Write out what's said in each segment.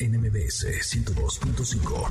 NMBS 102.5.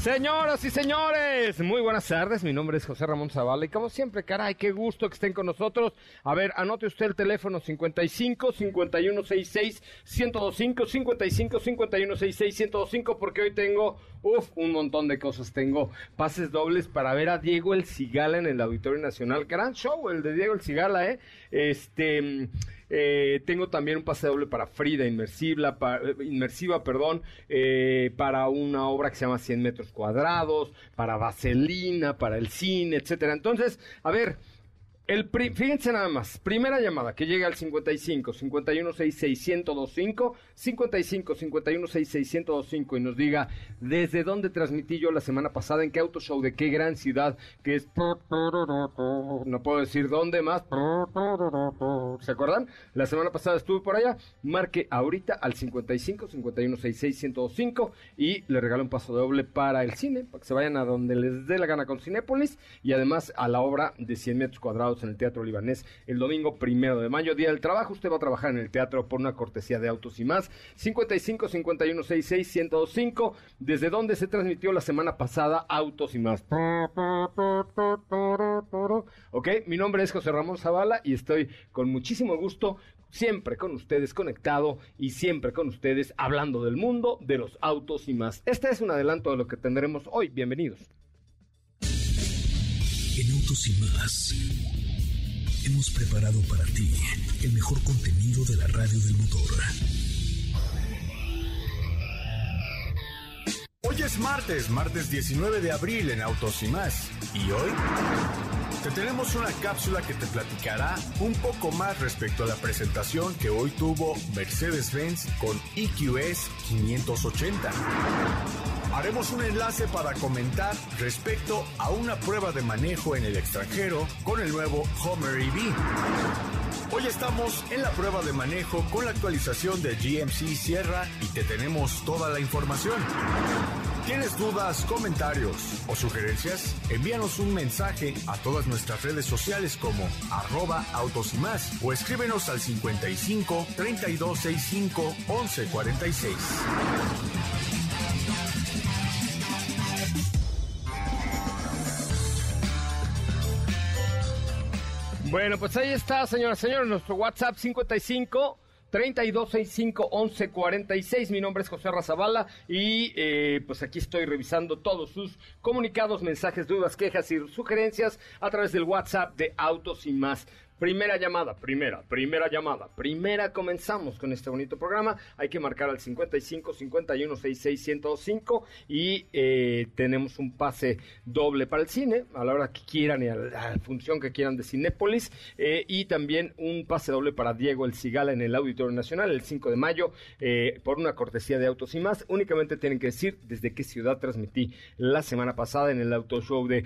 Señoras y señores, muy buenas tardes. Mi nombre es José Ramón Zavala y como siempre, caray, qué gusto que estén con nosotros. A ver, anote usted el teléfono 55 5166 1025 55 5166 1025 porque hoy tengo, uff, un montón de cosas. Tengo pases dobles para ver a Diego El Cigala en el Auditorio Nacional. Gran show el de Diego El Cigala, ¿eh? Este eh, tengo también un pase doble para Frida inmersiva, eh, inmersiva perdón, eh, para una obra que se llama 100 metros cuadrados, para Vaselina, para el cine, etcétera. Entonces, a ver, el fíjense nada más, primera llamada que llega al 55 51 66 1025 55 51 66 1025 y nos diga desde dónde transmití yo la semana pasada, en qué auto show, de qué gran ciudad, que es no puedo decir dónde más. ¿Se acuerdan? La semana pasada estuve por allá. Marque ahorita al 55 51 66 1025 y le regalo un paso doble para el cine, para que se vayan a donde les dé la gana con Cinépolis y además a la obra de 100 metros cuadrados en el Teatro Libanés el domingo primero de mayo, Día del Trabajo. Usted va a trabajar en el teatro por una cortesía de autos y más. 55 51 66 1025. ¿Desde dónde se transmitió la semana pasada Autos y más? Ok, mi nombre es José Ramón Zavala y estoy con muchísimo gusto siempre con ustedes conectado y siempre con ustedes hablando del mundo, de los autos y más. Este es un adelanto de lo que tendremos hoy. Bienvenidos. En Autos y más hemos preparado para ti el mejor contenido de la radio del motor. Hoy es martes, martes 19 de abril en Autos y más. ¿Y hoy? Te tenemos una cápsula que te platicará un poco más respecto a la presentación que hoy tuvo Mercedes-Benz con EQS 580. Haremos un enlace para comentar respecto a una prueba de manejo en el extranjero con el nuevo Homer EV. Hoy estamos en la prueba de manejo con la actualización de GMC Sierra y te tenemos toda la información. ¿Tienes dudas, comentarios o sugerencias? Envíanos un mensaje a todas nuestras redes sociales como arroba autos y más o escríbenos al 55 3265 1146. Bueno, pues ahí está, señoras y señores, nuestro WhatsApp 55 3265-1146. Mi nombre es José Razabala y eh, pues aquí estoy revisando todos sus comunicados, mensajes, dudas, quejas y sugerencias a través del WhatsApp de Autos y más. Primera llamada, primera, primera llamada, primera comenzamos con este bonito programa. Hay que marcar al 55 51 66 105 y eh, tenemos un pase doble para el cine a la hora que quieran y a la función que quieran de Cinépolis eh, y también un pase doble para Diego El Cigala en el Auditorio Nacional el 5 de mayo eh, por una cortesía de autos y más. Únicamente tienen que decir desde qué ciudad transmití la semana pasada en el auto show de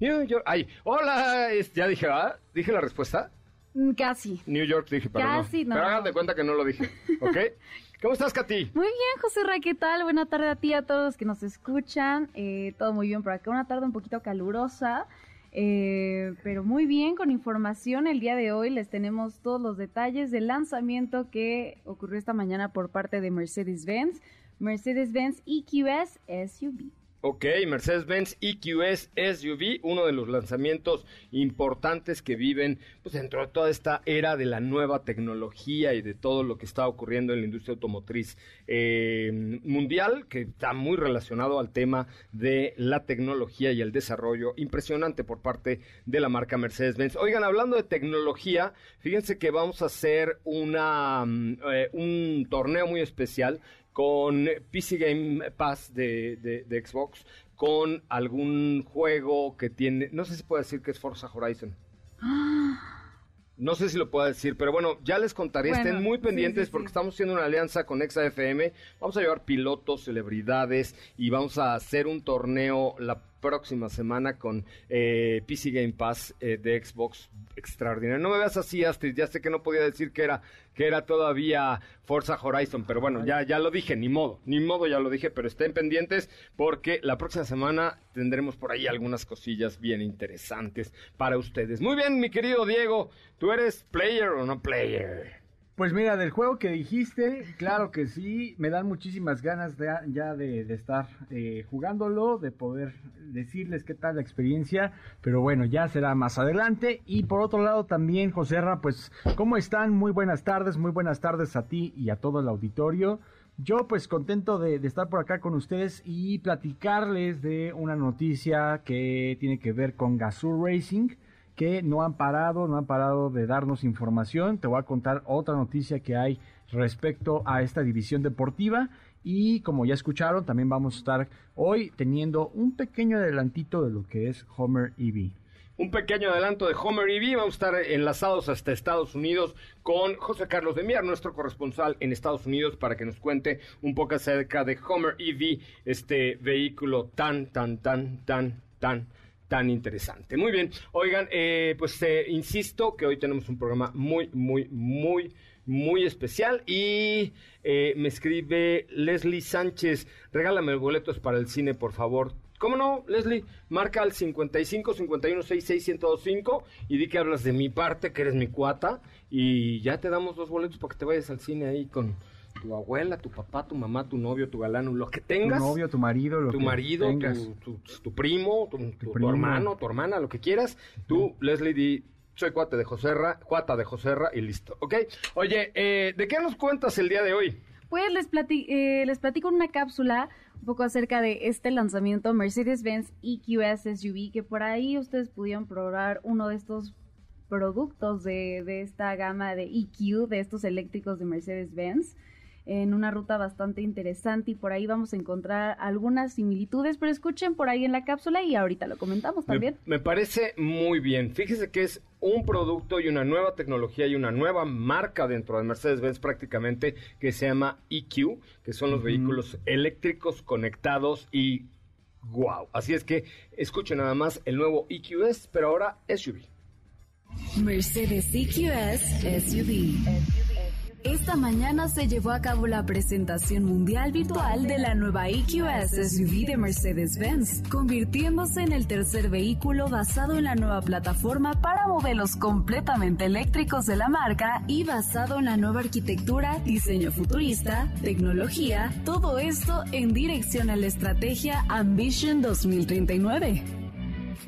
New York. Ay, hola. ya dije, ¿ah? ¿Dije la respuesta? Mm, casi. New York dije, pero Casi, no. Pero hagan de cuenta que no lo dije, ¿ok? ¿Cómo estás, Katy? Muy bien, José Ra, ¿qué tal? Buena tarde a ti, a todos los que nos escuchan. Eh, todo muy bien por acá. Una tarde un poquito calurosa, eh, pero muy bien con información. El día de hoy les tenemos todos los detalles del lanzamiento que ocurrió esta mañana por parte de Mercedes-Benz. Mercedes-Benz EQS SUV. Ok, Mercedes-Benz EQS SUV, uno de los lanzamientos importantes que viven pues, dentro de toda esta era de la nueva tecnología y de todo lo que está ocurriendo en la industria automotriz eh, mundial, que está muy relacionado al tema de la tecnología y el desarrollo impresionante por parte de la marca Mercedes-Benz. Oigan, hablando de tecnología, fíjense que vamos a hacer una, mm, eh, un torneo muy especial con PC Game Pass de, de, Xbox, con algún juego que tiene, no sé si puedo decir que es Forza Horizon. No sé si lo puedo decir, pero bueno, ya les contaré. Estén muy pendientes porque estamos haciendo una alianza con ExaFM. Vamos a llevar pilotos, celebridades y vamos a hacer un torneo la próxima semana con eh, PC Game Pass eh, de Xbox extraordinario. No me veas así, Astrid, ya sé que no podía decir que era que era todavía Forza Horizon, pero bueno, ya ya lo dije, ni modo, ni modo ya lo dije, pero estén pendientes porque la próxima semana tendremos por ahí algunas cosillas bien interesantes para ustedes. Muy bien, mi querido Diego, ¿tú eres player o no player? Pues mira, del juego que dijiste, claro que sí, me dan muchísimas ganas de, ya de, estar eh, jugándolo, de poder decirles qué tal la experiencia, pero bueno, ya será más adelante. Y por otro lado también, José Ra, pues, ¿cómo están? Muy buenas tardes, muy buenas tardes a ti y a todo el auditorio. Yo pues contento de, de estar por acá con ustedes y platicarles de una noticia que tiene que ver con Gazoo Racing que no han parado, no han parado de darnos información. Te voy a contar otra noticia que hay respecto a esta división deportiva. Y como ya escucharon, también vamos a estar hoy teniendo un pequeño adelantito de lo que es Homer EV. Un pequeño adelanto de Homer EV. Vamos a estar enlazados hasta Estados Unidos con José Carlos de Mier, nuestro corresponsal en Estados Unidos, para que nos cuente un poco acerca de Homer EV, este vehículo tan, tan, tan, tan, tan tan interesante. Muy bien, oigan, eh, pues eh, insisto que hoy tenemos un programa muy, muy, muy, muy especial y eh, me escribe Leslie Sánchez, regálame boletos para el cine, por favor. ¿Cómo no, Leslie? Marca al 55 51 66 1025 y di que hablas de mi parte, que eres mi cuata, y ya te damos dos boletos para que te vayas al cine ahí con, tu abuela, tu papá, tu mamá, tu novio, tu galán, lo que tengas. Tu novio, tu marido, lo tu marido, tu, tu, primo, tu, hermano, tu hermana, lo que quieras. Tú, Leslie, di, soy cuate de Joserra, cuata de Joserra y listo, ¿ok? Oye, eh, ¿de qué nos cuentas el día de hoy? Pues les, eh, les platico una cápsula un poco acerca de este lanzamiento Mercedes-Benz EQS SUV, que por ahí ustedes pudieron probar uno de estos productos de, de esta gama de EQ, de estos eléctricos de Mercedes-Benz en una ruta bastante interesante y por ahí vamos a encontrar algunas similitudes, pero escuchen por ahí en la cápsula y ahorita lo comentamos también. Me, parece muy bien. Fíjese que es un producto y una nueva tecnología y una nueva marca dentro de Mercedes-Benz prácticamente que se llama EQ, que son los vehículos eléctricos conectados y wow. Así es que escuchen nada más el nuevo EQS, pero ahora SUV. Mercedes EQS SUV. Esta mañana se llevó a cabo la presentación mundial virtual de la nueva EQS SUV de Mercedes-Benz, convirtiéndose en el tercer vehículo basado en la nueva plataforma para modelos completamente eléctricos de la marca y basado en la nueva arquitectura, diseño futurista, tecnología, todo esto en dirección a la estrategia Ambition 2039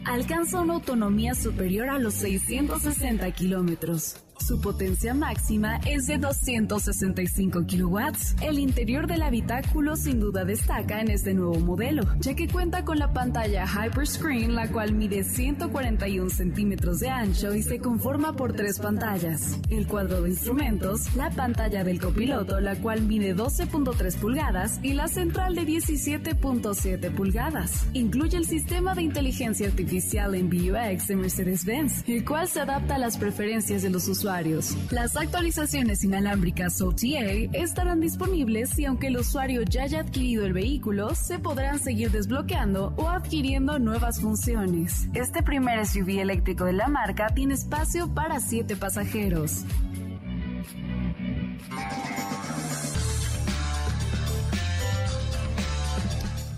alcanza una autonomía superior a los 660 kilómetros. Su potencia máxima es de 265 kilowatts. El interior del habitáculo sin duda destaca en este nuevo modelo, ya que cuenta con la pantalla Hyperscreen, la cual mide 141 centímetros de ancho y se conforma por tres pantallas. El cuadro de instrumentos, la pantalla del copiloto, la cual mide 12.3 pulgadas, y la central de 17.7 pulgadas. Incluye el sistema de inteligencia artificial en BUX de Mercedes-Benz, el cual se adapta a las preferencias de los usuarios las actualizaciones inalámbricas OTA estarán disponibles y aunque el usuario ya haya adquirido el vehículo, se podrán seguir desbloqueando o adquiriendo nuevas funciones. Este primer SUV eléctrico de la marca tiene espacio para 7 pasajeros.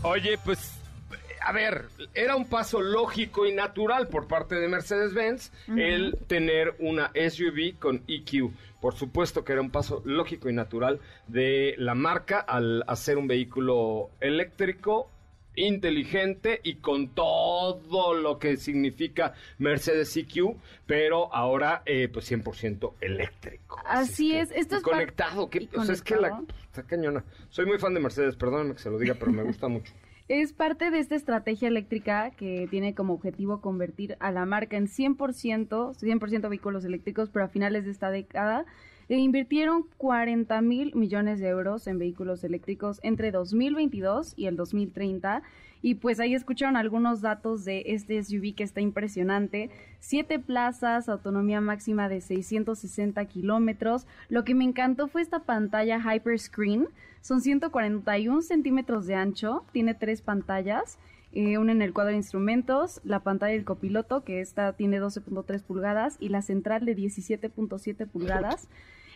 Oye, pues a ver, era un paso lógico y natural por parte de Mercedes-Benz el tener una SUV con EQ. Por supuesto que era un paso lógico y natural de la marca al hacer un vehículo eléctrico inteligente y con todo lo que significa Mercedes EQ, pero ahora eh, pues 100% eléctrico. Así es, que- esto es conectado, que, y o sea, es que la está cañona. Soy muy fan de Mercedes, perdóname que se lo diga, pero me gusta mucho. Es parte de esta estrategia eléctrica que tiene como objetivo convertir a la marca en 100%, 100% vehículos eléctricos, pero a finales de esta década invirtieron 40 mil millones de euros en vehículos eléctricos entre 2022 y el 2030. Y pues ahí escucharon algunos datos de este SUV que está impresionante. Siete plazas, autonomía máxima de 660 kilómetros. Lo que me encantó fue esta pantalla Hyperscreen. Son 141 centímetros de ancho, tiene tres pantallas, eh, una en el cuadro de instrumentos, la pantalla del copiloto, que esta tiene 12.3 pulgadas, y la central de 17.7 pulgadas.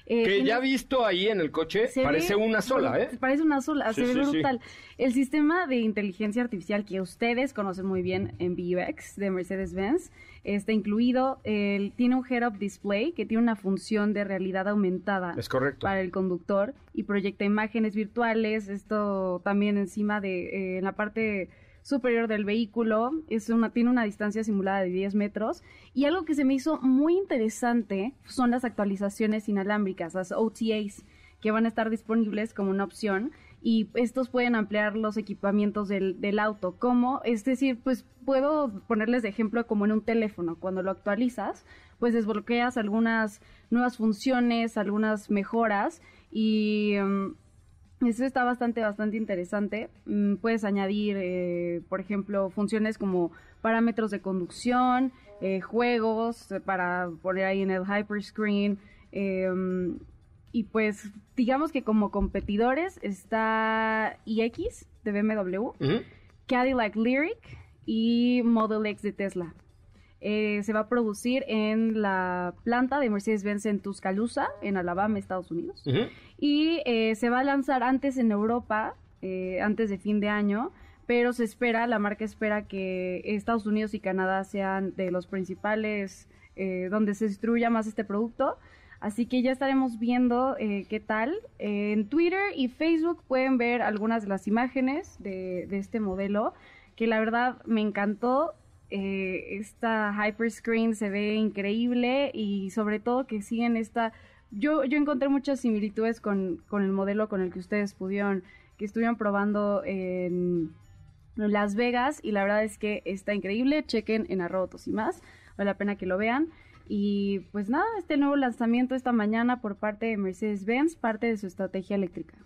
Eh, Que ya visto ahí en el coche, se parece ve- una sola, ¿eh? Parece una sola, Sí, se sí, ve sí. brutal. El sistema de inteligencia artificial que ustedes conocen muy bien en VUX de Mercedes-Benz está incluido. El, tiene un head-up display que tiene una función de realidad aumentada Es correcto. para el conductor y proyecta imágenes virtuales. Esto también encima de, eh, en la parte superior del vehículo, es una, tiene una distancia simulada de 10 metros. Y algo que se me hizo muy interesante son las actualizaciones inalámbricas, las OTAs, que van a estar disponibles como una opción. Y estos pueden ampliar los equipamientos del, del auto. como Es decir, pues puedo ponerles de ejemplo como en un teléfono. Cuando lo actualizas, pues desbloqueas algunas nuevas funciones, algunas mejoras. Y mm, eso está bastante, bastante interesante. Mm, puedes añadir, eh, por ejemplo, funciones como parámetros de conducción, eh, juegos eh, para poner ahí en el hyperscreen. eh, y pues, digamos que como competidores está iX de BMW, Ujú. Cadillac Lyric y Model X de Tesla. Eh, se va a producir en la planta de Mercedes-Benz en Tuscaloosa, en Alabama, Estados Unidos Ujú. y eh, se va a lanzar antes en Europa, eh, antes de fin de año, pero se espera, la marca espera que Estados Unidos y Canadá sean de los principales eh, donde se distribuya más este producto. Así que ya estaremos viendo eh, qué tal. Eh, en Twitter y Facebook pueden ver algunas de las imágenes de, de este modelo, que la verdad me encantó. Eh, esta hyperscreen se ve increíble y sobre todo que siguen esta yo, yo encontré muchas similitudes con, con el modelo con el que ustedes pudieron, que estuvieron probando en Las Vegas y la verdad es que está increíble. Chequen en arroba autos y más, vale la pena que lo vean. Y pues nada, este nuevo lanzamiento esta mañana por parte de Mercedes-Benz, parte de su estrategia eléctrica.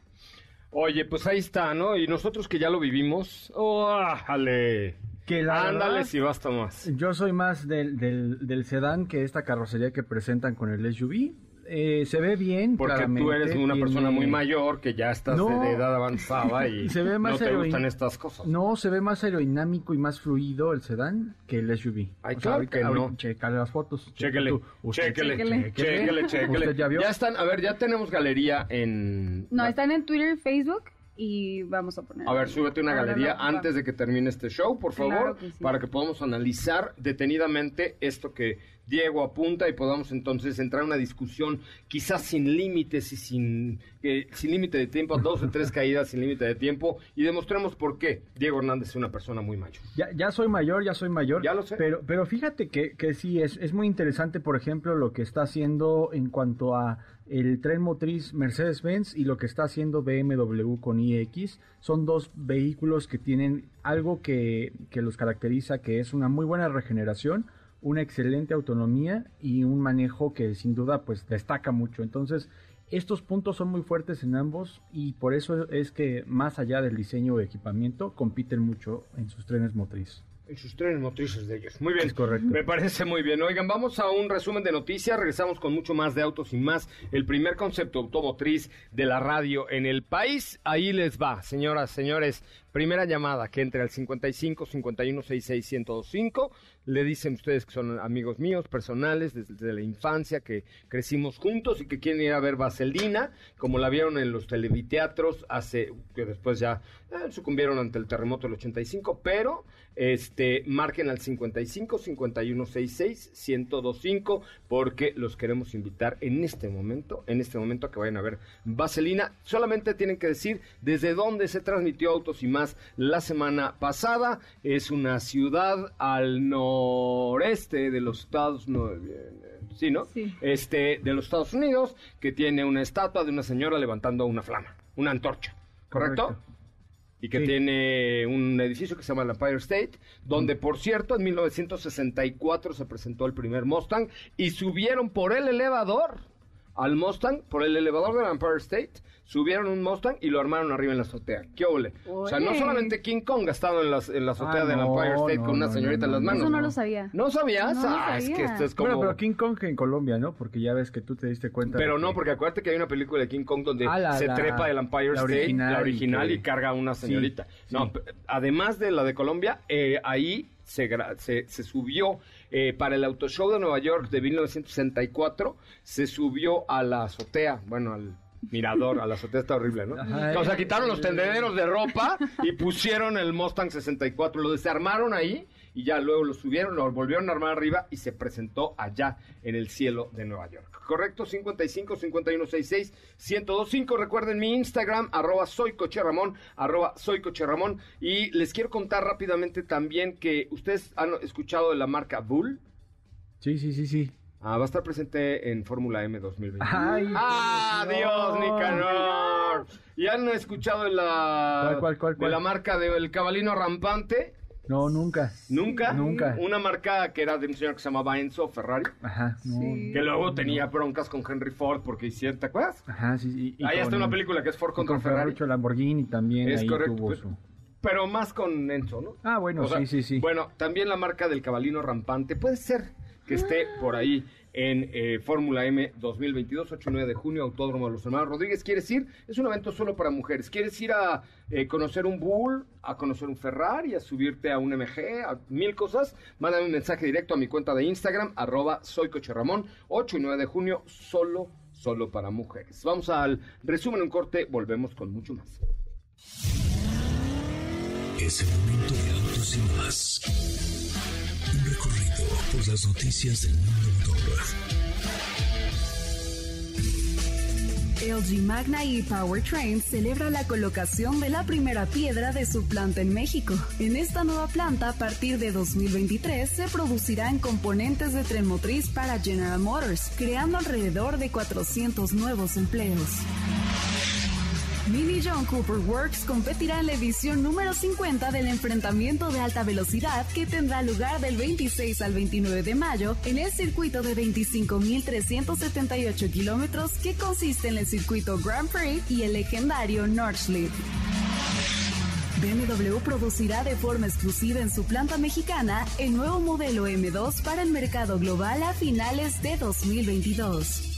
Oye, pues ahí está, ¿no? Y nosotros que ya lo vivimos, ¡ójale! Que la Ándale verdad, si basta más. Yo soy más del, del, del sedán que esta carrocería que presentan con el SUV. Eh, se ve bien, Porque tú claramente, eres una tiene- persona muy mayor, que ya estás No. de, edad avanzada y Se ve más no te gustan estas cosas. No, se ve más aerodinámico y más fluido el sedán que el SUV. Ay, O sea, claro ahorita- que no. Chécale las fotos. Chéquele, Tú, chéquele, Chéquele. chéquele, chéquele. ¿Usted ya vio? están, a ver, ya tenemos galería en... No, están en Twitter y Facebook y vamos a poner. A ver, súbete una galería antes de que termine este show, por Claro favor, que sí. para que podamos analizar detenidamente esto que Diego apunta y podamos entonces entrar en una discusión quizás sin límites y sin, eh, sin límite de tiempo, dos o tres caídas sin límite de tiempo y demostremos por qué Diego Hernández es una persona muy mayor. Ya, ya soy mayor, ya soy mayor. Ya lo sé. Pero, pero fíjate que, que sí, es, es muy interesante, por ejemplo, lo que está haciendo en cuanto a el tren motriz Mercedes-Benz y lo que está haciendo BMW con iX. Son dos vehículos que tienen algo que, que los caracteriza, que es una muy buena regeneración, una excelente autonomía y un manejo que sin duda pues destaca mucho. Entonces, estos puntos son muy fuertes en ambos y por eso es que más allá del diseño o equipamiento compiten mucho en sus trenes motriz. En sus trenes motrices de ellos. Muy bien. Es correcto. Me parece muy bien. Oigan, vamos a un resumen de noticias. Regresamos con mucho más de autos y más. El primer concepto automotriz de la radio en el país. Ahí les va, señoras, señores. Primera llamada que entre al 55 51 66 1025. Le dicen ustedes que son amigos míos, personales, desde la infancia, que crecimos juntos y que quieren ir a ver Vaselina, como la vieron en los televiteatros hace, que después ya eh, sucumbieron ante el terremoto del 85, pero este marquen al 55 51 66 1025 porque los queremos invitar en este momento, en este momento a que vayan a ver Vaselina. Solamente tienen que decir desde dónde se transmitió Autos y la semana pasada. Es una ciudad al noreste de los Estados Unidos. Sí, ¿no? Sí. Este, de los Estados Unidos, que tiene una estatua de una señora levantando una flama, una antorcha. ¿Correcto? Correcto. Y que Sí. tiene un edificio que se llama el Empire State, donde, por cierto, en 1964 se presentó el primer Mustang y subieron por el elevador al Mustang, por el elevador del Empire State, subieron un Mustang y lo armaron arriba en la azotea. ¿Qué ole? O sea, no solamente King Kong ha estado en, las, en la azotea Ah, del no, Empire State no, con una señorita no, en las no, manos. Eso no lo sabía. ¿No sabías? No ah, es que esto es como... Bueno, pero King Kong en Colombia, ¿no? Porque ya ves que tú te diste cuenta. Pero no, que- porque acuérdate que hay una película de King Kong donde Ah, la- se la- trepa el Empire la State, original la original, y, que- carga a una señorita. sí. No, además de la de Colombia, eh, ahí se, gra- se, se subió eh, para el Auto Show de Nueva York de 1964, se subió a la azotea, bueno, al mirador, a la azotea está horrible, ¿no? O sea, quitaron los tendederos de ropa y pusieron el Mustang 64, lo desarmaron ahí y ya luego lo subieron, lo volvieron a armar arriba y se presentó allá en el cielo de Nueva York. Correcto, 55 5166 1025. Recuerden mi Instagram, arroba soy Coche Ramón, arroba soy Coche Ramón. Y les quiero contar rápidamente también que ustedes han escuchado de la marca Bull. Sí, sí, sí, sí. Ah, va a estar presente en Fórmula M 2020. Ay, ¡Ah, Dios. Nicanor! ¿Y han escuchado de la, ¿Cuál, cuál, cuál, de la marca del cabalino rampante? No, nunca. ¿Nunca? Nunca. Una marca que era de un señor que se llamaba Enzo Ferrari, Ajá, no. Sí. que luego tenía broncas con Henry Ford porque hicieron, ¿te acuerdas? Ajá, sí, sí. y Ahí está con- una película que es Ford con contra Ferrari. Ferruccio Lamborghini también Es ahí correcto. tuvo pues, su... Pero más con Enzo, ¿no? Ah, bueno, O sea, sí, sí, sí. Bueno, también la marca del cabalino rampante puede ser que esté por ahí en eh, Fórmula M 2022, 8 y 9 de junio, Autódromo de los Hermanos Rodríguez. ¿Quieres ir? Es un evento solo para mujeres. ¿Quieres ir a eh, conocer un Bull, a conocer un Ferrari, a subirte a un MG, a mil cosas? Mándame un mensaje directo a mi cuenta de Instagram, arroba soy Coche Ramón, 8 y 9 de junio, solo, solo para mujeres. Vamos al resumen, un corte, volvemos con mucho más. Es el de más. Por las noticias del mundo. LG Magna y Powertrain celebra la colocación de la primera piedra de su planta en México. En esta nueva planta, a partir de 2023, se producirán componentes de tren motriz para General Motors, creando alrededor de 400 nuevos empleos. Mini John Cooper Works competirá en la edición número 50 del enfrentamiento de alta velocidad que tendrá lugar del 26 al 29 de mayo en el circuito de 25.378 kilómetros que consiste en el circuito Grand Prix y el legendario Nordschleife. BMW producirá de forma exclusiva en su planta mexicana el nuevo modelo M2 para el mercado global a finales de 2022.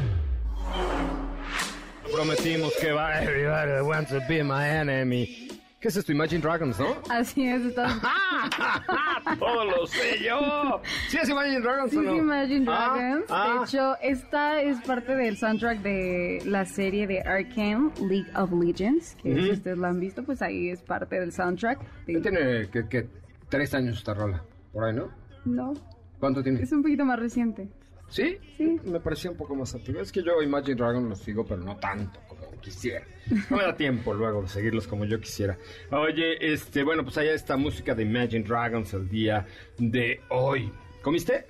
Prometimos que va everybody wants to be my enemy. ¿Qué es esto? Imagine Dragons, ¿no? Así es, está... Todo lo sé yo. ¿Sí es Imagine Dragons Sí, o no? sí, Imagine Ah, Dragons. ah. De hecho, esta es parte del soundtrack de la serie de Arcane, League of Legends. Que Ujú. si ustedes la han visto, pues ahí es parte del soundtrack. de- tiene que, que tres años esta rola. Por ahí, ¿no? No, ¿Cuánto tiene? es un poquito más reciente. ¿Sí? Sí. Me parecía un poco más antiguo. Es que yo Imagine Dragons los sigo, pero no tanto como quisiera. No me da tiempo luego de seguirlos como yo quisiera. Oye, este, bueno, pues allá está música de Imagine Dragons el día de hoy. ¿Comiste?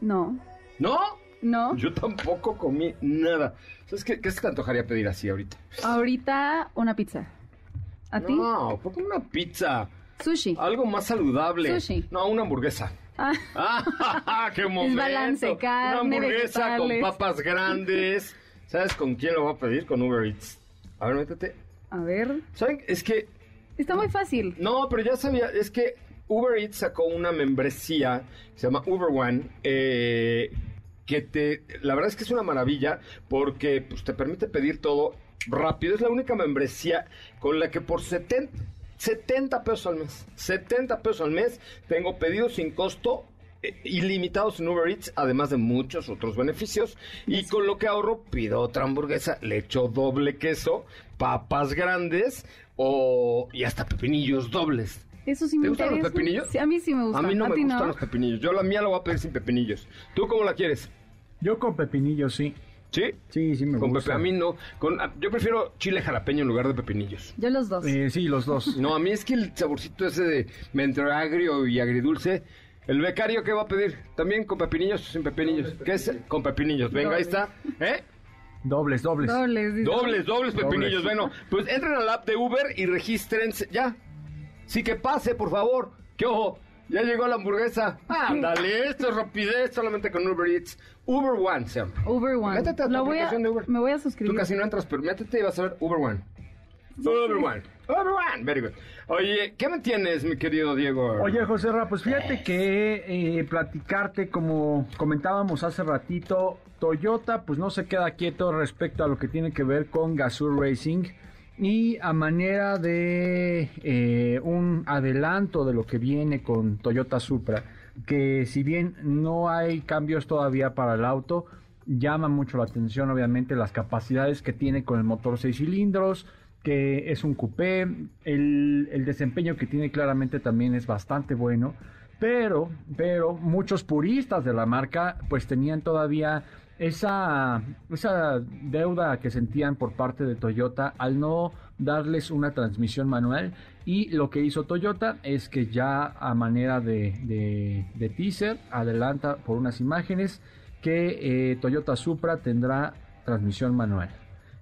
No, ¿No? no. Yo tampoco comí nada. ¿Sabes qué, qué se te antojaría pedir así ahorita? Ahorita una pizza. ¿A ti? No, ¿por qué una pizza? Sushi. Algo más saludable. Sushi. No, una hamburguesa. Ah, ¡Ah, qué momento! balance, carne, Una hamburguesa con papas grandes. ¿Sabes con quién lo voy a pedir? Con Uber Eats. A ver, métete. a ver. ¿Saben? Es que... Está muy fácil. No, pero ya sabía, es que Uber Eats sacó una membresía que se llama Uber One. eh, que te, la verdad es que es una maravilla porque pues, te permite pedir todo rápido. Es la única membresía con la que por 70, 70 pesos al mes, 70 pesos al mes, tengo pedidos sin costo eh, ilimitados en Uber Eats, además de muchos otros beneficios. Y con lo que ahorro, pido otra hamburguesa, le echo doble queso, papas grandes o y hasta pepinillos dobles. Eso sí me ¿Te gustan los interesa. pepinillos? Sí, a mí sí me gustan. A mí no me gustan los pepinillos. Yo la mía la voy a pedir sin pepinillos. ¿Tú cómo la quieres? Yo con pepinillo, sí. ¿Sí? Sí, sí me Con gusta. pepe, a mí no. Con, a- yo prefiero chile jalapeño en lugar de pepinillos. Yo los dos. Eh, sí, los dos. No, a mí es que el saborcito ese de entre agrio y agridulce. El becario, ¿qué va a pedir? ¿También con pepinillos o sin pepinillos? ¿Qué es? Con pepinillos. Venga, ahí está. ¿Eh? Dobles, dobles. Dobles. Dobles, dobles pepinillos. Dobles. Bueno, pues entren al app de Uber y regístrense. Ya. Sí que pase, por favor. ¿Qué ojo? Ya llegó la hamburguesa. Ándale, esto es rapidez solamente con Uber Eats. Uber One se llama. Uber One. Métete a tu Lo voy a, aplicación de Uber. me voy a Tú suscribir. casi no entras, pero métete y vas a ver Uber One. Uber One. Uber One. Very good. Oye, ¿qué me tienes, mi querido Diego? Oye, José Ra, pues fíjate que eh, platicarte, como comentábamos hace ratito, Toyota pues no se queda quieto respecto a lo que tiene que ver con Gazoo Racing y a manera de eh, un adelanto de lo que viene con Toyota Supra, que si bien no hay cambios todavía para el auto, llama mucho la atención obviamente las capacidades que tiene con el motor 6 cilindros, que es un coupé, el, el desempeño que tiene claramente también es bastante bueno, pero, pero muchos puristas de la marca pues tenían todavía esa, esa deuda que sentían por parte de Toyota al no darles una transmisión manual y lo que hizo Toyota es que ya a manera de, teaser adelanta por unas imágenes que eh, Toyota Supra tendrá transmisión manual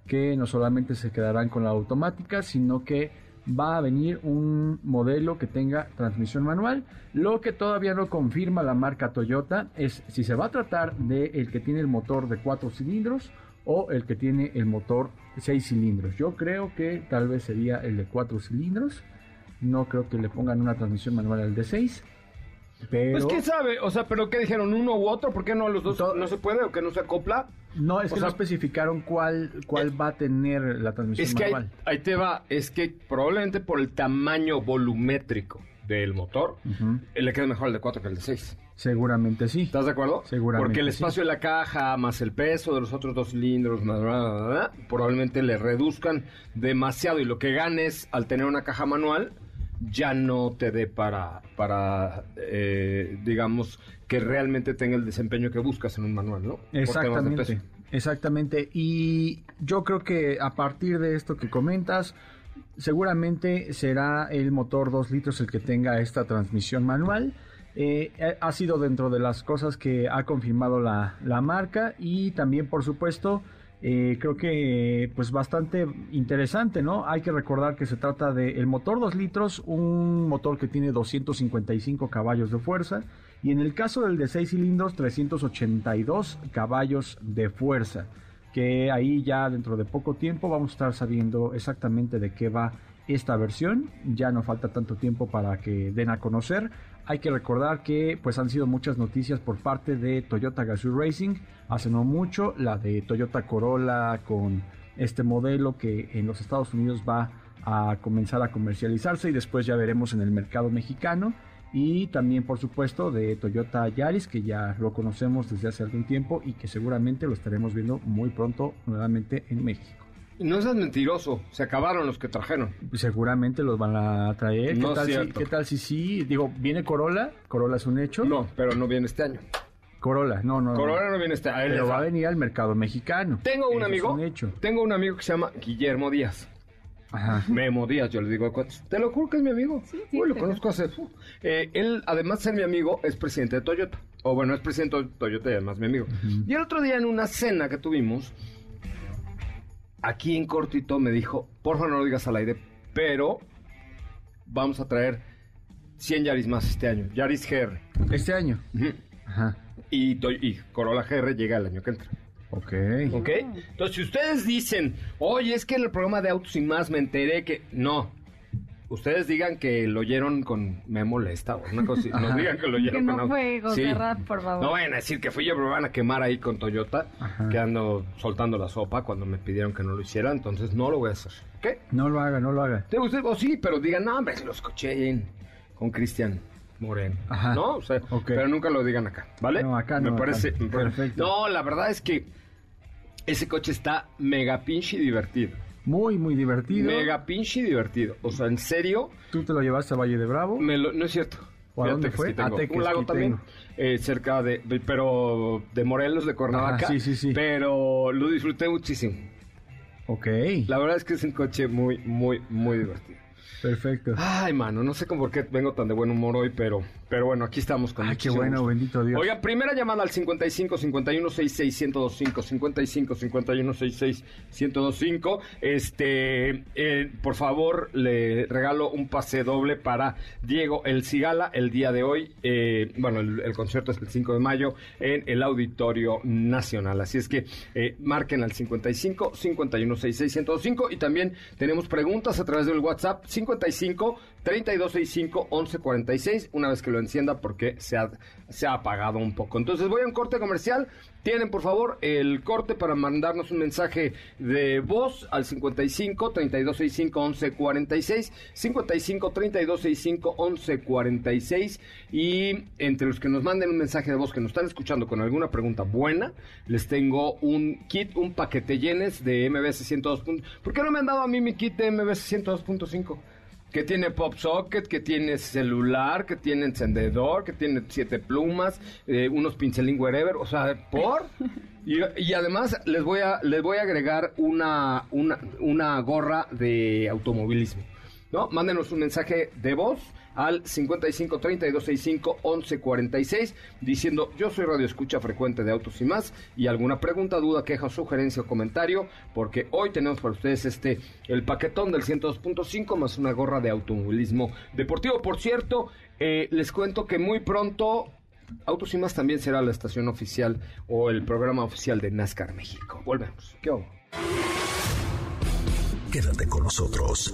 que no solamente se quedarán con la automática, sino que va a venir un modelo que tenga transmisión manual. Lo que todavía no confirma la marca Toyota es si se va a tratar de el que tiene el motor de 4 cilindros o el que tiene el motor 6 cilindros. Yo creo que tal vez sería el de 4 cilindros. No creo que le pongan una transmisión manual al de 6. Pero Pues quién sabe, o sea, pero ¿qué dijeron? ¿Uno u otro? ¿Por qué no los dos no se puede o que no se acopla? no es o que sea- no especificaron cuál, cuál va a tener la transmisión Es que manual. ahí te va, es que probablemente por el tamaño volumétrico del motor, eh, le queda mejor el de 4 que el de 6. Seguramente sí. ¿Estás de acuerdo? Seguramente Porque el sí. espacio de la caja, más el peso de los otros dos cilindros, bla, bla, bla, probablemente le reduzcan demasiado y lo que ganes al tener una caja manual ya no te dé para, para eh, digamos, que realmente tenga el desempeño que buscas en un manual, ¿no? Exactamente. Exactamente. Y yo creo que a partir de esto que comentas, seguramente será el motor 2 litros el que tenga esta transmisión manual. Eh, ha sido dentro de las cosas que ha confirmado la, la marca y también, por supuesto, eh, creo que pues bastante interesante, ¿no? Hay que recordar que se trata de el motor 2 litros, un motor que tiene 255 caballos de fuerza y en el caso del de 6 cilindros 382 caballos de fuerza, que ahí ya dentro de poco tiempo vamos a estar sabiendo exactamente de qué va esta versión, ya no falta tanto tiempo para que den a conocer. Hay que recordar que pues han sido muchas noticias por parte de Toyota Gazoo Racing, hace no mucho la de Toyota Corolla con este modelo que en los Estados Unidos va a comenzar a comercializarse y después ya veremos en el mercado mexicano y también por supuesto de Toyota Yaris que ya lo conocemos desde hace algún tiempo y que seguramente lo estaremos viendo muy pronto nuevamente en México. No seas mentiroso, se acabaron los que trajeron. Seguramente los van a traer. ¿Qué, No tal si. ¿Qué tal si sí? Digo, ¿viene Corolla? Corolla es un hecho. No, pero no viene este año. Corolla, no, no. Corolla no viene este año. Pero va a venir al mercado mexicano. Tengo un Eso amigo, Es un hecho. tengo un amigo que se llama Guillermo Díaz. Ajá. Memo Díaz, yo le digo a cuates. Te lo juro que es mi amigo. sí, Uy, lo conozco hace. Eh, él, además de ser mi amigo, es presidente de Toyota. O bueno, es presidente de Toyota y además mi amigo. Y el otro día en una cena que tuvimos, aquí en cortito me dijo, porfa no lo digas al aire, pero vamos a traer 100 Yaris más este año. Yaris GR. Este año. Ajá. Y, y Corolla GR llega el año que entra. Ok. ¿Ok? Entonces, si ustedes dicen, oye, es que en el programa de Autos y Más me enteré que... No. Ustedes digan que lo oyeron con me molesta o una cosa así. No digan que lo oyeron Que no con fue José Ra, por favor. No vayan a decir que fui yo, pero me van a quemar ahí con Toyota, Ajá. que ando soltando la sopa cuando me pidieron que no lo hiciera, entonces no lo voy a hacer. ¿Qué? No lo haga, no lo haga. ¿Te gusta? O sí, pero digan, no, hombre, lo escuché en- con Cristian Moreno. Ajá. ¿No? O sea, Ok. pero nunca lo digan acá, ¿vale? No, acá me no, parece, acá. me parece- Perfecto. No, la verdad es que ese coche está mega pinche divertido. Muy, muy divertido. Mega pinche divertido. O sea, en serio, Tú te lo llevaste a Valle de Bravo. me lo- no es cierto. ¿O a Fíjate dónde fue? A un lago también, eh, cerca de, pero de Morelos, de Cuernavaca. Ajá, sí, sí, sí. Pero lo disfruté muchísimo. Ok, La verdad es que es un coche muy, muy, muy divertido. Perfecto. Ay, mano, no sé con por qué vengo tan de buen humor hoy, pero, pero bueno, aquí estamos con Ay, qué muchísimo bueno, gusto. bendito Dios. Oigan, primera llamada al 55 51 66 1025 55 51 66 1025. Este, eh, por favor, le regalo un pase doble para Diego El Cigala el día de hoy. Eh, bueno, el, el concierto es el 5 de mayo en el Auditorio Nacional. Así es que eh, marquen al 55 51 66 1025 y también tenemos preguntas a través del WhatsApp 55 3265 1146 una vez que lo encienda porque se ha, se ha apagado un poco. Entonces voy a un corte comercial. Tienen por favor el corte para mandarnos un mensaje de voz al 55 3265 1146 55 3265 1146 y entre los que nos manden un mensaje de voz que nos están escuchando con alguna pregunta buena, les tengo un kit, un paquete llenes de MBS 102. ¿Por qué no me han dado a mí mi kit de MBS 102.5? Que tiene pop socket, que tiene celular, que tiene encendedor, que tiene siete plumas, eh, unos pincelín wherever, o sea, por y, y además les voy a les voy a agregar una una, una gorra de automovilismo. ¿No? Mándenos un mensaje de voz al 55 32 65 11 46 diciendo yo soy radio escucha frecuente de Autos y más y alguna pregunta, duda, queja, sugerencia o comentario porque hoy tenemos para ustedes este el paquetón del 102.5 más una gorra de automovilismo deportivo. Por cierto, eh, les cuento que muy pronto Autos y más también será la estación oficial o el programa oficial de NASCAR México. Volvemos. ¿Qué hago? Quédate con nosotros.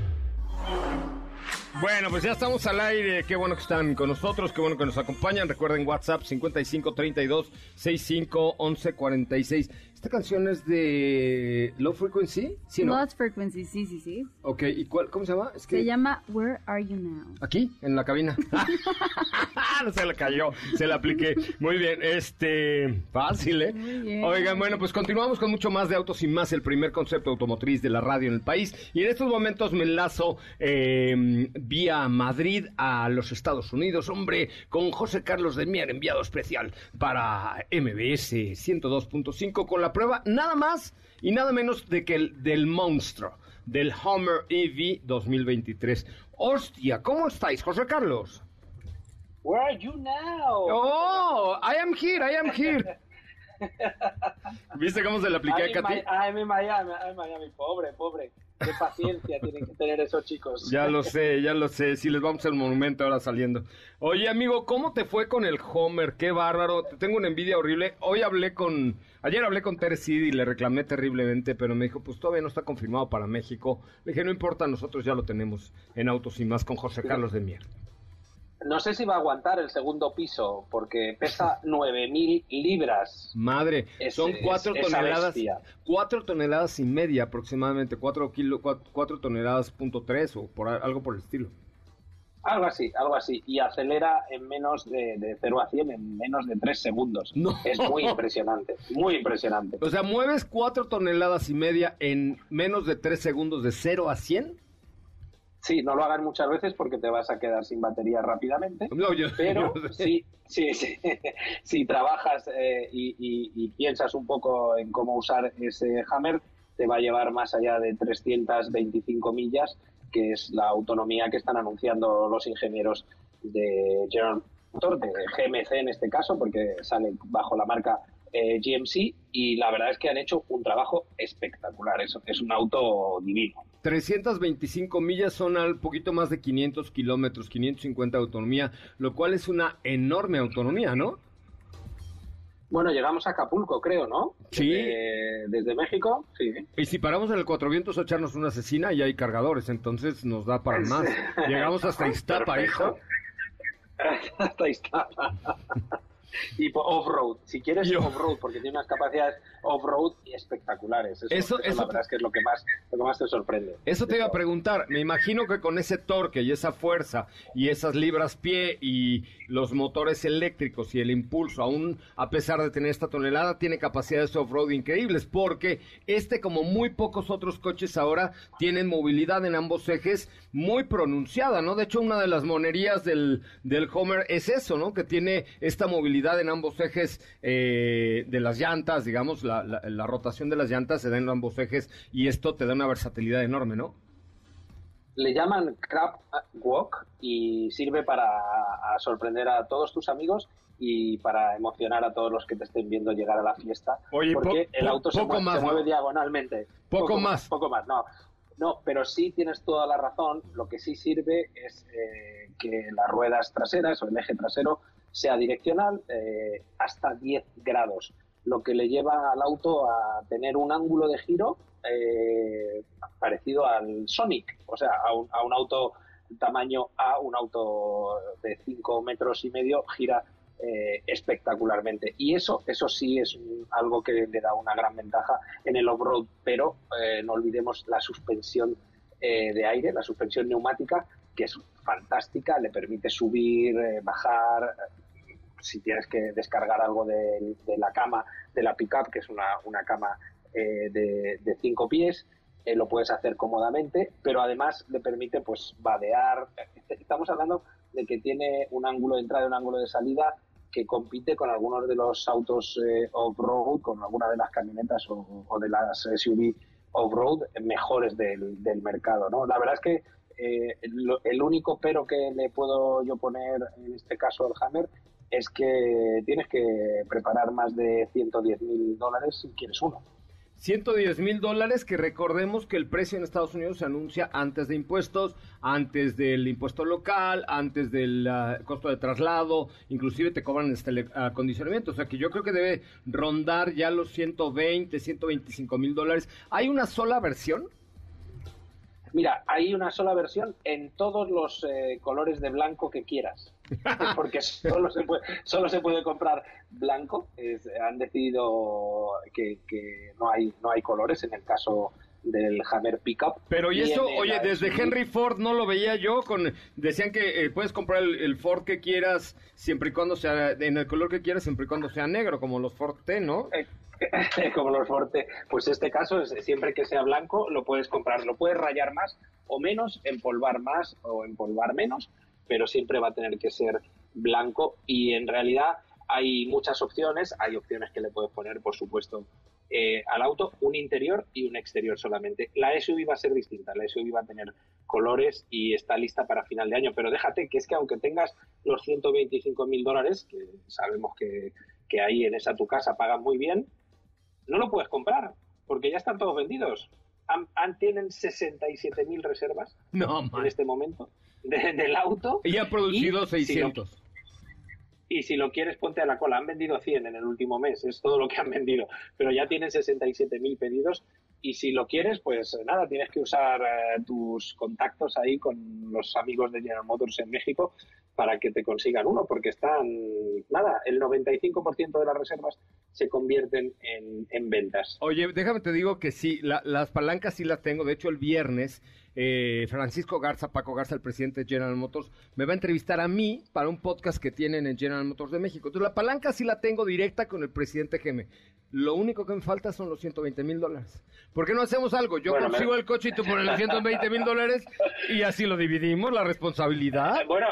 Bueno, pues ya estamos al aire. Qué bueno que están con nosotros, qué bueno que nos acompañan. Recuerden WhatsApp 55 32 65 11 46. Esta canción es de Low Frequency, ¿sí no? Lost Frequency, sí, sí, sí. Ok, ¿y cuál, cómo se llama? Es que Se llama Where Are You Now? aquí en la cabina. no se le cayó, se la apliqué. Muy bien, este fácil, ¿eh? Muy bien. Oigan, bueno, pues continuamos con mucho más de autos y más, el primer concepto automotriz de la radio en el país. Y en estos momentos me enlazo eh, vía Madrid a los Estados Unidos, hombre, con José Carlos de Mier, enviado especial para MBS 102.5 con la prueba nada más y nada menos de que el del monstruo del Hummer EV 2023. Hostia, ¿cómo estáis, José Carlos? Where are you now? Oh, I am here, I am here. ¿Viste cómo se le apliqué I'm a Katy? I'm in Miami, I'm in Miami. Pobre, pobre. Qué paciencia tienen que tener esos chicos. Ya lo sé, ya lo sé. Sí, les vamos a hacer un monumento ahora saliendo. Oye, amigo, ¿cómo te fue con el Homer? Qué bárbaro. Te tengo una envidia horrible. Hoy hablé con... Ayer hablé con Teres y le reclamé terriblemente, pero me dijo, pues todavía no está confirmado para México. Le dije, no importa, nosotros ya lo tenemos en Autos y Más con José Carlos de Mier. No sé si va a aguantar el segundo piso, porque pesa 9.000 libras. Madre, Es- son es- cuatro esa toneladas, bestia. cuatro toneladas y media aproximadamente, cuatro kilo, cuatro, cuatro toneladas punto tres o por algo por el estilo. Algo así, algo así. Y acelera en menos de, de 0 a 100 en menos de 3 segundos. No. Es muy impresionante, muy impresionante. O sea, mueves cuatro toneladas y media en menos de tres segundos de 0 a 100. Sí, no lo hagan muchas veces porque te vas a quedar sin batería rápidamente. No, yo- Pero yo- sí, sí, sí. si trabajas eh, y, y- y piensas un poco en cómo usar ese Hammer, te va a llevar más allá de 325 millas que es la autonomía que están anunciando los ingenieros de General Motors, de GMC en este caso, porque sale bajo la marca eh, GMC, y la verdad es que han hecho un trabajo espectacular. Es, es un auto divino. 325 millas son al poquito más de 500 kilómetros, 550 de autonomía, lo cual es una enorme autonomía, ¿no? Bueno, llegamos a Acapulco, creo, ¿no? Sí. Desde, desde México, sí. Y si paramos en el Cuatro Vientos a echarnos una asesina, ya hay cargadores, entonces nos da para más. Llegamos hasta Iztapa, hijo. hasta Iztapa. Y off-road, si quieres off-road, porque tiene unas capacidades off-road espectaculares. Eso, Eso- eso, eso- la verdad es que es lo que más, lo que más te sorprende. Eso te iba a preguntar. Me imagino que con ese torque y esa fuerza y esas libras pie y los motores eléctricos y el impulso, aún a pesar de tener esta tonelada, tiene capacidades off-road increíbles porque este, como muy pocos otros coches ahora, tienen movilidad en ambos ejes muy pronunciada, ¿no? De hecho, una de las monerías del, del Homer es eso, ¿no? Que tiene esta movilidad en ambos ejes eh, de las llantas, digamos, la, la- la rotación de las llantas se da en ambos ejes y esto te da una versatilidad enorme, ¿no? Le llaman Crab Walk y sirve para a sorprender a todos tus amigos y para emocionar a todos los que te estén viendo llegar a la fiesta. Oye, porque po- el po- auto se, más, mueve ¿no? diagonalmente. Poco más. Poco más, no. No, pero sí tienes toda la razón. Lo que sí sirve es eh, que las ruedas traseras o el eje trasero sea direccional eh, hasta 10 grados, lo que le lleva al auto a tener un ángulo de giro eh, parecido al Sonic, o sea, a un, a un auto tamaño A, un auto de 5 metros y medio, gira eh, espectacularmente. Y eso, eso sí es algo que le da una gran ventaja en el off-road, pero no olvidemos la suspensión de aire, la suspensión neumática, que es fantástica, le permite subir, eh, bajar, eh, si tienes que descargar algo de, la cama de la pickup, que es una, una cama eh, de, de cinco pies, eh, lo puedes hacer cómodamente, pero además le permite pues vadear. Estamos hablando de que tiene un ángulo de entrada y un ángulo de salida que compite con algunos de los autos eh, off-road, con alguna de las camionetas o, o de las SUV off-road mejores del, del mercado. ¿no? La verdad es que eh, lo- el único pero que le puedo yo poner en este caso al Hammer es que tienes que preparar más de 110 mil dólares si quieres uno. 110 mil dólares, que recordemos que el precio en Estados Unidos se anuncia antes de impuestos, antes del impuesto local, antes del ah, costo de traslado, inclusive te cobran este acondicionamiento, o sea que yo creo que debe rondar ya los 120, 125 mil dólares. ¿Hay una sola versión? Mira, hay una sola versión en todos los eh, colores de blanco que quieras. Porque solo se puede, solo se puede comprar blanco. Es- han decidido que, que no hay no hay colores en el caso del Hammer Pickup. Pero y eso, oye, desde SUV. Henry Ford no lo veía yo, con decían que eh, puedes comprar el, el Ford que quieras siempre y cuando sea, en el color que quieras, siempre y cuando sea negro, como los Ford T, ¿no? Eh, como los Forte. Pues este caso es siempre que sea blanco lo puedes comprar, lo puedes rayar más o menos, empolvar más o empolvar menos, pero siempre va a tener que ser blanco y en realidad hay muchas opciones, hay opciones que le puedes poner, por supuesto, eh, al auto, un interior y un exterior solamente. La SUV va a ser distinta, la SUV va a tener colores y está lista para final de año, pero déjate que es que aunque tengas los 125 mil dólares, que sabemos que, que ahí en esa tu casa pagan muy bien, no lo puedes comprar porque ya están todos vendidos. Han, han- tienen 67.000 reservas No, en este momento de- del auto. Y ha producido Y si 600. Y si lo quieres, ponte a la cola. Han vendido 100 en el último mes, es todo lo que han vendido. Pero ya tienen 67.000 pedidos. Y si lo quieres, pues eh, nada, tienes que usar eh, tus contactos ahí con los amigos de General Motors en México para que te consigan uno, porque están, nada, el 95% de las reservas se convierten en, en ventas. Oye, déjame te digo que sí, la- las palancas sí las tengo. De hecho, el viernes, eh, Francisco Garza, Paco Garza, el presidente de General Motors, me va a entrevistar a mí para un podcast que tienen en General Motors de México. Entonces, la palanca sí la tengo directa con el presidente GM. Lo único que me falta son los 120 mil dólares. ¿Por qué no hacemos algo? Yo Bueno, consigo me- el coche y tú pones los 120 mil dólares y así lo dividimos, la responsabilidad. Bueno,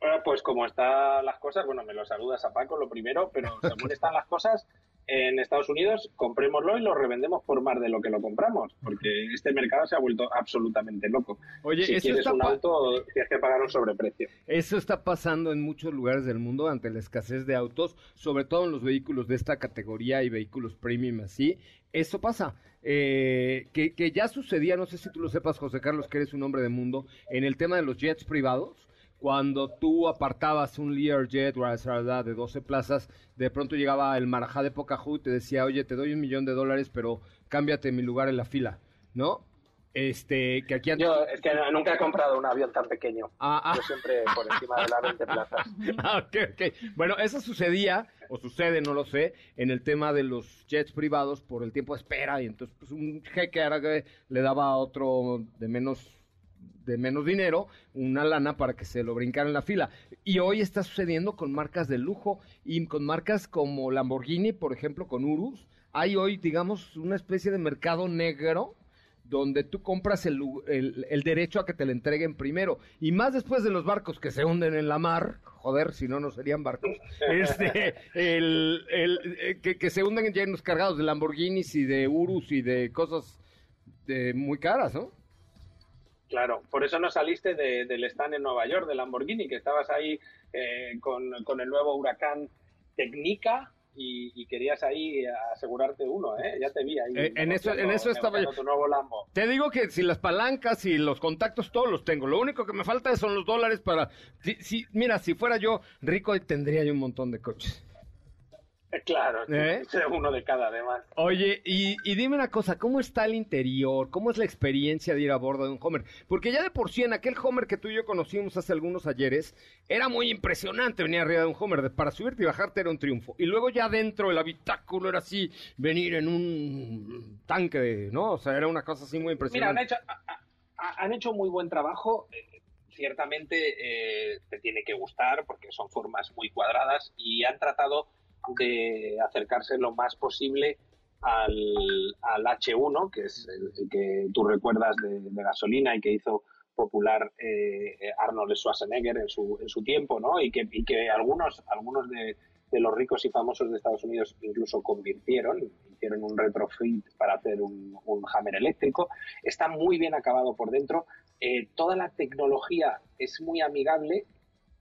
bueno, pues como están las cosas, bueno, me lo saludas a Paco lo primero, pero según están las cosas, en Estados Unidos, comprémoslo y lo revendemos por más de lo que lo compramos, porque este mercado se ha vuelto absolutamente loco. Oye, si quieres un auto, tienes que pagar un sobreprecio. Eso está pasando en muchos lugares del mundo ante la escasez de autos, sobre todo en los vehículos de esta categoría y vehículos premium así. Eso pasa. Eh, que, que ya sucedía, no sé si tú lo sepas, José Carlos, que eres un hombre de mundo, en el tema de los jets privados. Cuando tú apartabas un Learjet de 12 plazas, de pronto llegaba el Marajá de Pocahú y te decía, oye, te doy un millón de dólares, pero cámbiate mi lugar en la fila, ¿no? Este, que aquí antes... Yo es que nunca he comprado un avión tan pequeño. Ah, ah. Yo siempre por encima de las 20 plazas. Ah. Bueno, eso sucedía, o sucede, no lo sé, en el tema de los jets privados por el tiempo de espera. Y entonces, pues, un jeque árabe le daba a otro de menos de menos dinero, una lana para que se lo brincara en la fila. Y hoy está sucediendo con marcas de lujo y con marcas como Lamborghini, por ejemplo, con Urus. Hay hoy, digamos, una especie de mercado negro donde tú compras el, el- el derecho a que te lo entreguen primero. Y más después de los barcos que se hunden en la mar, joder, si no, no serían barcos, este, el, el, eh, que, que se hunden llenos cargados de Lamborghinis y de Urus y de cosas de muy caras, ¿no? Claro, por eso no saliste de- del stand en Nueva York de Lamborghini, que estabas ahí eh, con, con el nuevo huracán Tecnica y, y querías ahí asegurarte uno, ¿eh? Ya te vi ahí. Eh, en eso- en eso estaba yo. tu nuevo Lambo. Te digo que si las palancas y los contactos todos los tengo. Lo único que me falta son los dólares para... Si, si- mira, si fuera yo rico tendría yo un montón de coches. Claro, ¿Eh? sí, uno de cada además. Oye, y, y dime una cosa, ¿cómo está el interior? ¿Cómo es la experiencia de ir a bordo de un Homer? Porque ya de por sí en aquel Homer que tú y yo conocimos hace algunos ayeres, era muy impresionante venir arriba de un Homer, de- para subirte y bajarte era un triunfo. Y luego ya dentro el habitáculo era así, venir en un tanque, de- ¿no? O sea, era una cosa así muy Mira, han impresionante. hecho, a- a- han hecho muy buen trabajo. Eh, Ciertamente eh, te tiene que gustar porque son formas muy cuadradas y han tratado de acercarse lo más posible al, al H1, que es el, que tú recuerdas de, gasolina y que hizo popular eh, Arnold Schwarzenegger en su, en su tiempo, ¿no? Y que, y que algunos, algunos de, de los ricos y famosos de Estados Unidos incluso convirtieron, hicieron un retrofit para hacer un, un Hammer eléctrico. Está muy bien acabado por dentro. Eh, toda la tecnología es muy amigable,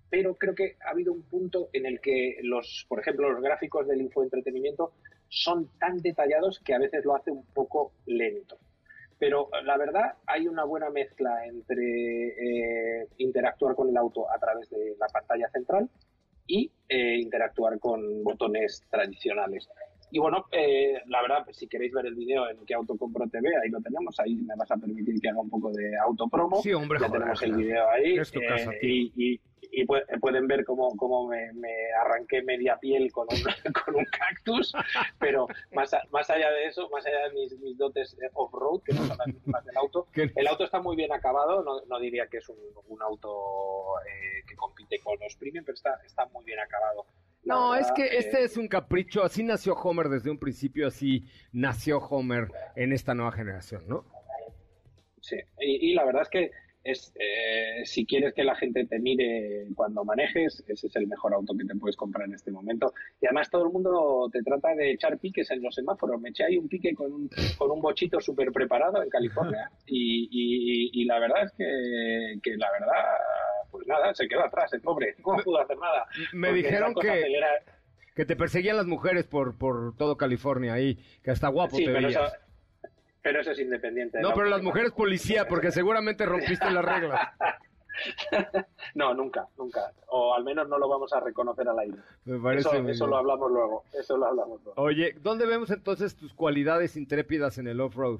pero creo que ha habido un punto en el que los, por ejemplo, los gráficos del infoentretenimiento son tan detallados que a veces lo hace un poco lento. Pero la verdad hay una buena mezcla entre eh, interactuar con el auto a través de la pantalla central y eh, interactuar con botones tradicionales. Y bueno, eh, la verdad, pues, si queréis ver el vídeo en que Auto Compro TV, ahí lo tenemos, ahí me vas a permitir que haga un poco de autopromo. Sí, hombre, ya joder, tenemos el vídeo ahí. Es tu eh, casa, tío. y, y- y pu- pueden ver cómo, cómo me, me arranqué media piel con un, con un cactus, pero más, a- más allá de eso, más allá de mis, mis dotes off-road, que no son las mismas del auto, el auto está muy bien acabado, no, no diría que es un, un auto eh, que compite con los premium, pero está, está muy bien acabado. No, es que este es un capricho, así nació Homer desde un principio, así nació Homer en esta nueva generación, ¿no? Sí, y, y la verdad es que es, eh, si quieres que la gente te mire cuando manejes, ese es el mejor auto que te puedes comprar en este momento. Y además todo el mundo te trata de echar piques en los semáforos. Me eché ahí un pique con un, con un bochito súper preparado en California y, y- y la verdad es que, que la verdad, pues nada, se quedó atrás el pobre. No pudo hacer nada. Me dijeron que- acelera- Que te perseguían las mujeres por, por todo California ahí, que hasta guapo Sí, te pero veías. eso, pero eso es independiente. No, pero las mujeres policía, porque seguramente rompiste las reglas. No, nunca, nunca. O al menos no lo vamos a reconocer al aire. Me parece Eso, lo hablamos luego. Eso lo hablamos luego. Oye, ¿dónde vemos entonces tus cualidades intrépidas en el off-road?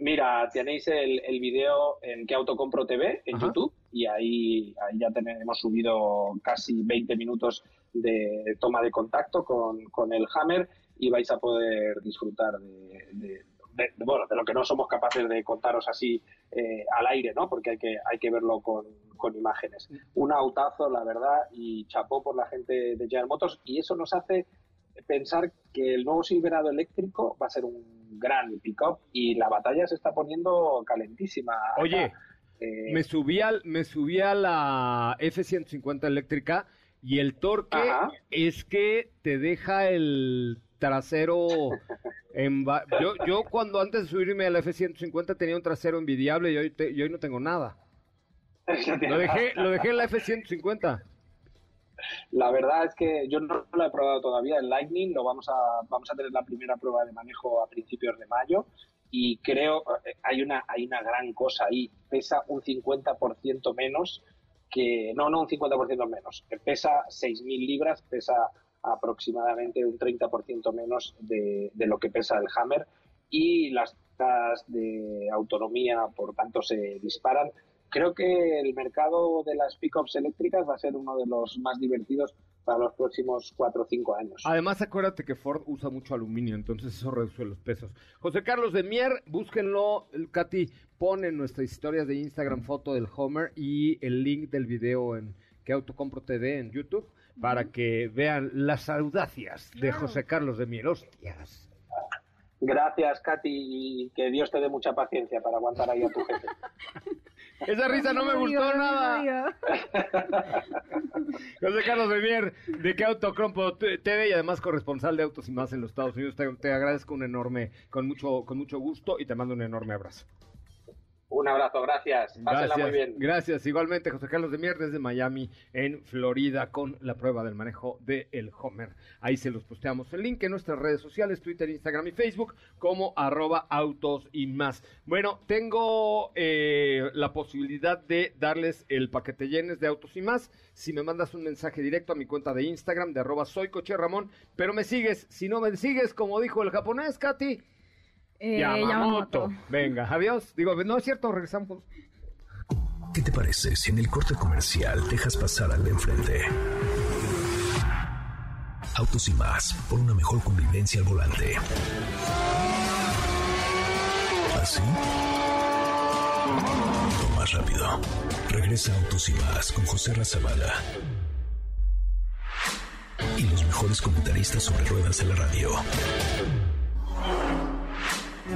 Mira, tenéis el, el video en que auto compro TV en Ajá. YouTube y ahí, ahí ya tenemos subido casi 20 minutos de toma de contacto con, con el Hammer y vais a poder disfrutar de, bueno, de lo que no somos capaces de contaros así eh, al aire, ¿no? Porque hay que, hay que verlo con, con imágenes. Un autazo, la verdad, y chapó por la gente de General Motors y eso nos hace pensar que el nuevo Silverado eléctrico va a ser un gran pick-up y la batalla se está poniendo calentísima. Oye, Eh, Me subí, al, me subí a la F-150 eléctrica y el torque Ajá. es que te deja el trasero en yo yo cuando antes de subirme al F150 tenía un trasero envidiable y hoy te- y hoy no tengo nada. Lo dejé lo dejé en la F150. La verdad es que yo no lo he probado todavía. El Lightning lo vamos a, vamos a tener la primera prueba de manejo a principios de mayo y creo eh, hay una, hay una gran cosa ahí. Pesa un 50% menos que, no, no un 50% menos, que pesa 6.000 libras, pesa aproximadamente un 30% menos de, de lo que pesa el Hammer y las tasas de autonomía, por tanto, se disparan. Creo que el mercado de las pickups eléctricas va a ser uno de los más divertidos para los próximos 4 o 5 años. Además, acuérdate que Ford usa mucho aluminio, entonces eso reduce los pesos. José Carlos de Mier, búsquenlo. Katy pone en nuestra historia de Instagram foto del Homer y el link del video en que Autocompro TV en YouTube para que vean las audacias de José Carlos de Mier. Hostias. Gracias, Katy, y que Dios te dé mucha paciencia para aguantar ahí a tu jefe. Esa risa no me gustó nada. José Carlos de Mier, de que Autocompo TV y además corresponsal de Autos y más en los Estados Unidos. Te, te agradezco un enorme, con mucho, con mucho gusto y te mando un enorme abrazo. Un abrazo, gracias. Pásenla muy bien. Gracias. Igualmente, José Carlos de Mier desde Miami, en Florida, con la prueba del manejo del Homer. Ahí se los posteamos el link en nuestras redes sociales, Twitter, Instagram y Facebook, como arroba autos y más. Bueno, tengo eh, la posibilidad de darles el paquete llenes de autos y más. Si me mandas un mensaje directo a mi cuenta de Instagram, de arroba soy coche Ramón, pero me sigues. Si no me sigues, como dijo el japonés, Katy. Eh, Yamamoto. Yamamoto. Venga, adiós. Digo, no es cierto, regresamos. ¿Qué te parece si en el corte comercial dejas pasar al de enfrente? Autos y más, por una mejor convivencia al volante. ¿Así? O más rápido. Regresa Autos y más con José Razabala. Y los mejores comentaristas sobre ruedas de la radio.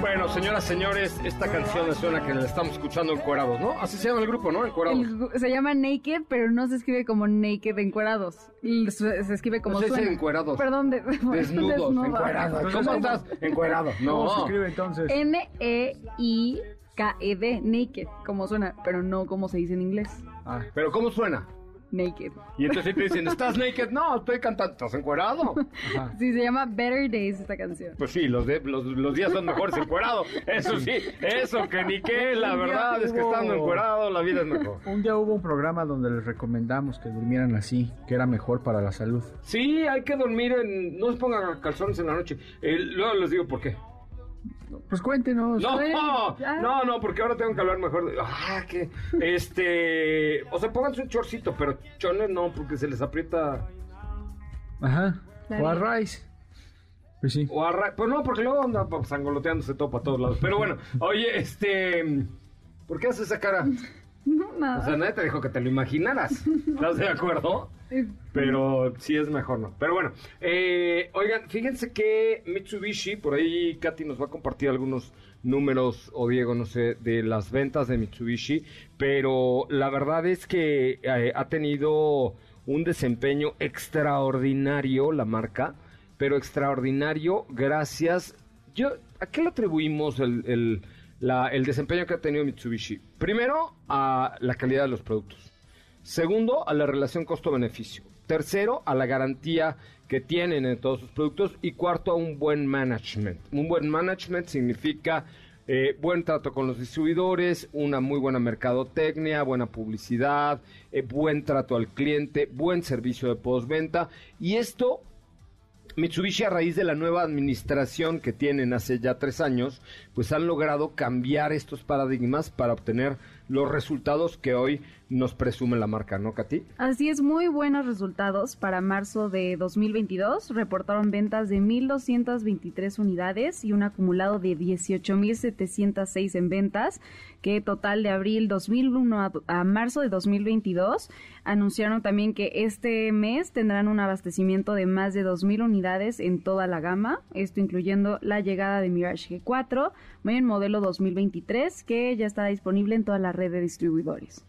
Bueno, señoras, señores, esta canción me suena que la estamos escuchando encuerados, ¿no? Así se llama el grupo, ¿no? Encuerados. El se llama Naked, pero no se escribe como Naked encuerados. Y Se, se escribe como No se dice suena. encuerados. Perdón, de, Desnudos, desnudo. encuerados. ¿Cómo estás? Encuerado. ¿Cómo se No. escribe entonces? N-E-I-K-E-D, Naked, como suena, pero no como se dice en inglés. Ah, Pero ¿cómo suena? Naked. Y entonces te dicen, ¿estás naked? No, estoy cantando. ¿Estás encuerado? ajá. Sí, se llama Better Days esta canción. Pues sí, los, de, los, los días son mejores encuerado. Eso sí, eso que ni qué. La verdad es que estando encuerado la vida es mejor. Un día hubo un programa donde les recomendamos que durmieran así, que era mejor para la salud. Sí, hay que dormir en... No se pongan calzones en la noche. Eh, luego les digo por qué. Pues cuéntenos. No, no, no, porque ahora tengo que hablar mejor de... Ah, que... Este... O sea, pónganse un chorcito, pero chones no, porque se les aprieta... Ajá. O a Rice. Pues sí. O arra... Pues no, porque luego anda pues, sangoloteándose todo para todos lados. Pero bueno, oye, este... ¿Por qué haces esa cara? O sea, nadie te dijo que te lo imaginaras. ¿Estás de acuerdo? Pero sí es mejor no. Pero bueno, eh, oigan, fíjense que Mitsubishi, por ahí Katy nos va a compartir algunos números, o Diego, no sé, de las ventas de Mitsubishi, pero la verdad es que eh, ha tenido un desempeño extraordinario la marca, pero extraordinario gracias... Yo, ¿A qué le atribuimos el, el, la- el desempeño que ha tenido Mitsubishi? Primero, a la calidad de los productos. Segundo, a la relación costo-beneficio. Tercero, a la garantía que tienen en todos sus productos. Y cuarto, a un buen management. Un buen management significa eh, buen trato con los distribuidores, una muy buena mercadotecnia, buena publicidad, eh, buen trato al cliente, buen servicio de postventa. Y esto Mitsubishi a raíz de la nueva administración que tienen hace ya tres años, pues han logrado cambiar estos paradigmas para obtener los resultados que hoy nos presume la marca, ¿no, Katy? Así es, muy buenos resultados. Para marzo de 2022 reportaron ventas de 1.223 unidades y un acumulado de 18.706 en ventas, que total de abril 2001 a, a marzo de 2022 anunciaron también que este mes tendrán un abastecimiento de más de 2.000 unidades en toda la gama, esto incluyendo la llegada de Mirage G4, en modelo 2023, que ya está disponible en toda la red de distribuidores.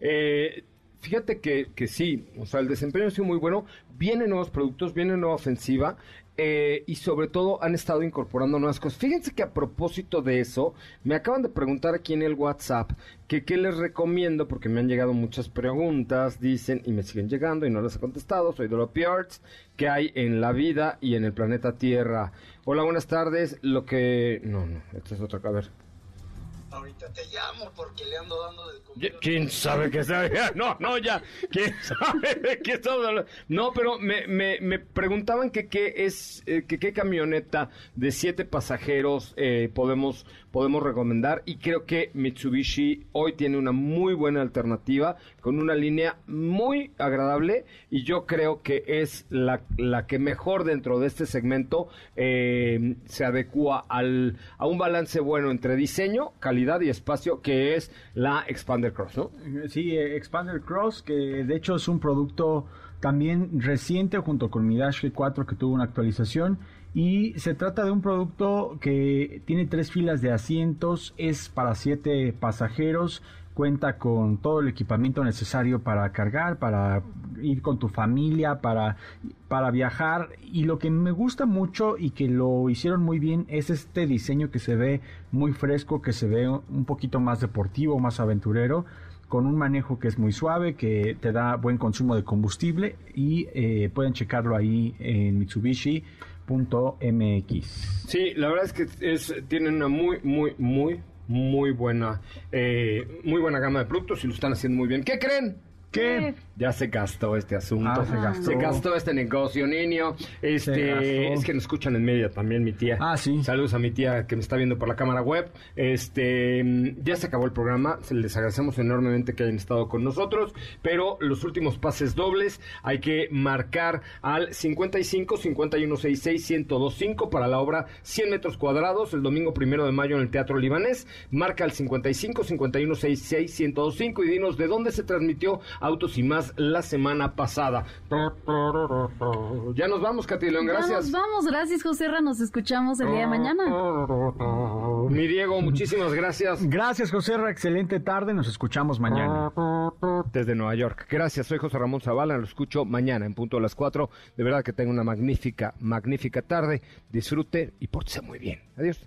Eh, fíjate que, que sí, o sea, el desempeño ha sido muy bueno, vienen nuevos productos, viene nueva ofensiva eh, y sobre todo han estado incorporando nuevas cosas. Fíjense que a propósito de eso, me acaban de preguntar aquí en el WhatsApp que qué les recomiendo, porque me han llegado muchas preguntas, dicen, y me siguen llegando y no les he contestado. Soy de los Arts, que hay en la vida y en el planeta Tierra. Hola, buenas tardes. Lo que... No, no, esta es otra. A. Ahorita te llamo porque le ando dando del computer. ¿Quién sabe qué sabe? No, no, ya. ¿Quién sabe de qué estamos hablando? No, pero me, me, me preguntaban que qué es, eh, que qué camioneta de siete pasajeros eh, podemos, podemos recomendar. Y creo que Mitsubishi hoy tiene una muy buena alternativa con una línea muy agradable. Y yo creo que es la, la que mejor dentro de este segmento eh, se adecua al, a un balance bueno entre diseño, calidad y espacio, que es la Expander Cross, ¿no? Sí, eh, Expander Cross, que de hecho es un producto también reciente junto con mi Dash G4 que tuvo una actualización y se trata de un producto que tiene tres filas de asientos, es para siete pasajeros, cuenta con todo el equipamiento necesario para cargar, para ir con tu familia, para, para viajar. Y lo que me gusta mucho y que lo hicieron muy bien es este diseño que se ve muy fresco, que se ve un poquito más deportivo, más aventurero con un manejo que es muy suave, que te da buen consumo de combustible y eh, pueden checarlo ahí en Mitsubishi.mx. Sí, la verdad es que es, una muy, muy, muy muy buena, eh, muy buena gama de productos y lo están haciendo muy bien. ¿Qué creen? ¿Qué? Ya se gastó este asunto. Ah, se gastó. Se gastó este negocio, niño. Este, es que nos escuchan en media también, mi tía. Ah, sí. Saludos a mi tía que me está viendo por la cámara web. Este, ya se acabó el programa. Se les agradecemos enormemente que hayan estado con nosotros. Pero los últimos pases dobles hay que marcar al 55 51 66 1025 para la obra 100 metros cuadrados el domingo primero de mayo en el Teatro Libanés. Marca al 55 51 66 1025 y dinos de dónde se transmitió Autos y más la semana pasada. Ya nos vamos, Katy León. Gracias. Vamos, vamos, gracias José Ra, nos escuchamos el día de mañana. Mi Diego, muchísimas gracias. Gracias, José Ra. Excelente tarde. Nos escuchamos mañana. Desde Nueva York. Gracias, soy José Ramón Zavala. Lo escucho mañana en punto a las 4. De verdad que tenga una magnífica, magnífica tarde. Disfrute y pórtese muy bien. Adiós.